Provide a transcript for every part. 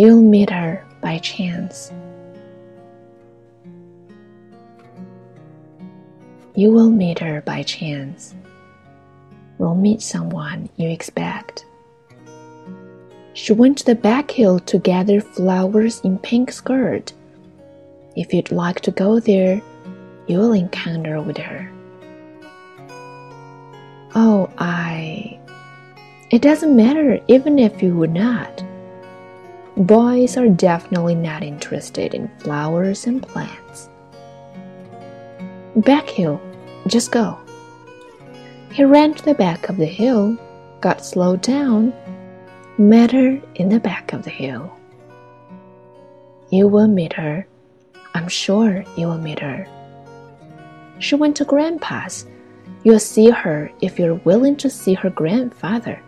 You'll meet her by chance. You will meet her by chance. Will meet someone you expect. She went to the back hill to gather flowers in pink skirt. If you'd like to go there, you will encounter with her. Oh, I. It doesn't matter even if you would not. Boys are definitely not interested in flowers and plants. Back hill, just go. He ran to the back of the hill, got slowed down, met her in the back of the hill. You will meet her. I'm sure you will meet her. She went to Grandpa's. You'll see her if you're willing to see her grandfather.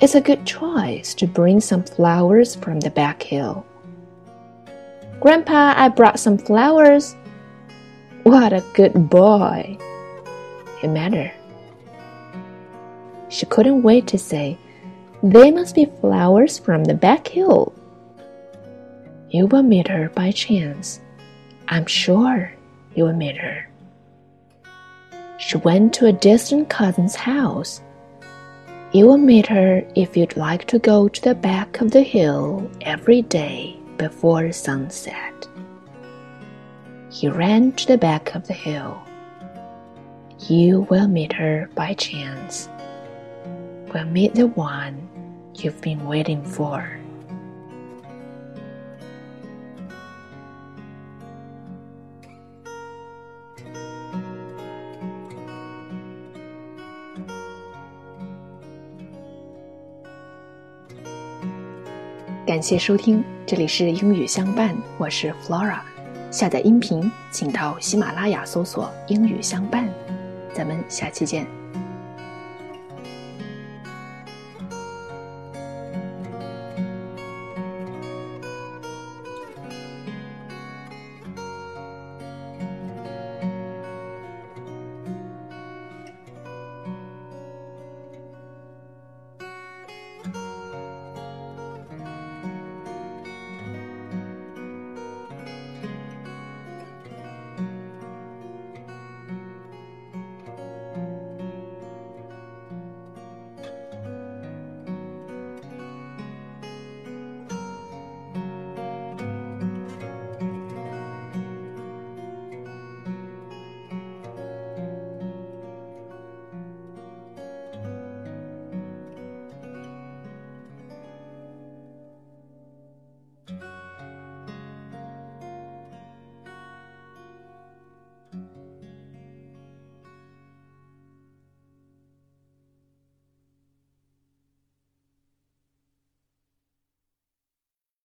It's a good choice to bring some flowers from the back hill. Grandpa, I brought some flowers. What a good boy! He met her. She couldn't wait to say, They must be flowers from the back hill. You will meet her by chance. I'm sure you will meet her. She went to a distant cousin's house. You will meet her if you'd like to go to the back of the hill every day before sunset. He ran to the back of the hill. You will meet her by chance. Will meet the one you've been waiting for. 感谢收听，这里是英语相伴，我是 Flora。下载音频，请到喜马拉雅搜索“英语相伴”。咱们下期见。